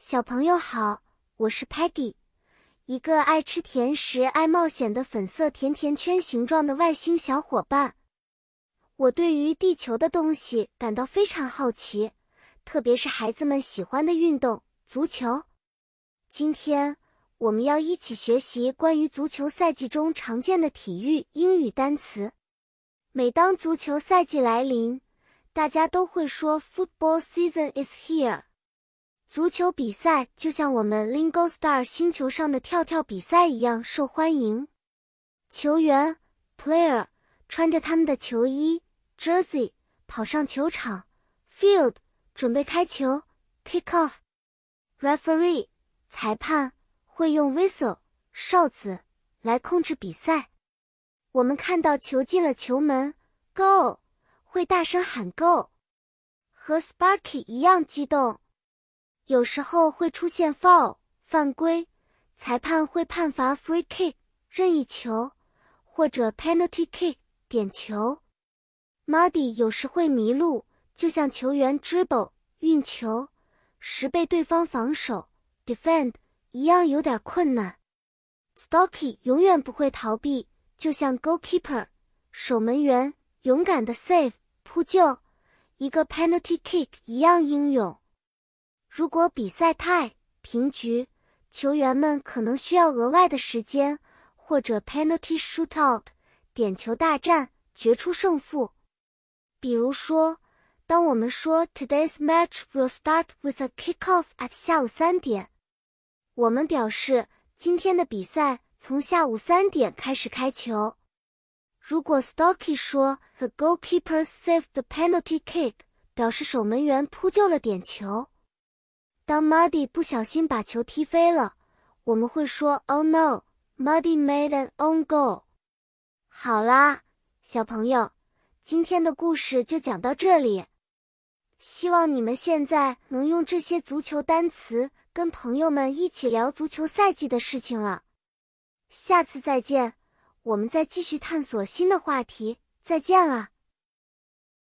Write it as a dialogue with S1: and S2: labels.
S1: 小朋友好，我是 Peggy，一个爱吃甜食、爱冒险的粉色甜甜圈形状的外星小伙伴。我对于地球的东西感到非常好奇，特别是孩子们喜欢的运动——足球。今天我们要一起学习关于足球赛季中常见的体育英语单词。每当足球赛季来临，大家都会说 “Football season is here”。足球比赛就像我们 Lingo Star 星球上的跳跳比赛一样受欢迎。球员 player 穿着他们的球衣 jersey 跑上球场 field 准备开球 kick off。referee 裁判会用 whistle 哨子来控制比赛。我们看到球进了球门 goal 会大声喊 goal，和 Sparky 一样激动。有时候会出现 foul 犯规，裁判会判罚 free kick 任意球或者 penalty kick 点球。Muddy 有时会迷路，就像球员 dribble 运球时被对方防守 defend 一样有点困难。Stocky 永远不会逃避，就像 goalkeeper 守门员勇敢的 save 扑救一个 penalty kick 一样英勇。如果比赛太平局，球员们可能需要额外的时间，或者 penalty shootout 点球大战决出胜负。比如说，当我们说 Today's match will start with a kickoff at 下午三点，我们表示今天的比赛从下午三点开始开球。如果 Stocky 说 The goalkeeper saved the penalty kick，表示守门员扑救了点球。当 Muddy 不小心把球踢飞了，我们会说 “Oh no, Muddy made an own goal”。好啦，小朋友，今天的故事就讲到这里。希望你们现在能用这些足球单词跟朋友们一起聊足球赛季的事情了。下次再见，我们再继续探索新的话题。再见了。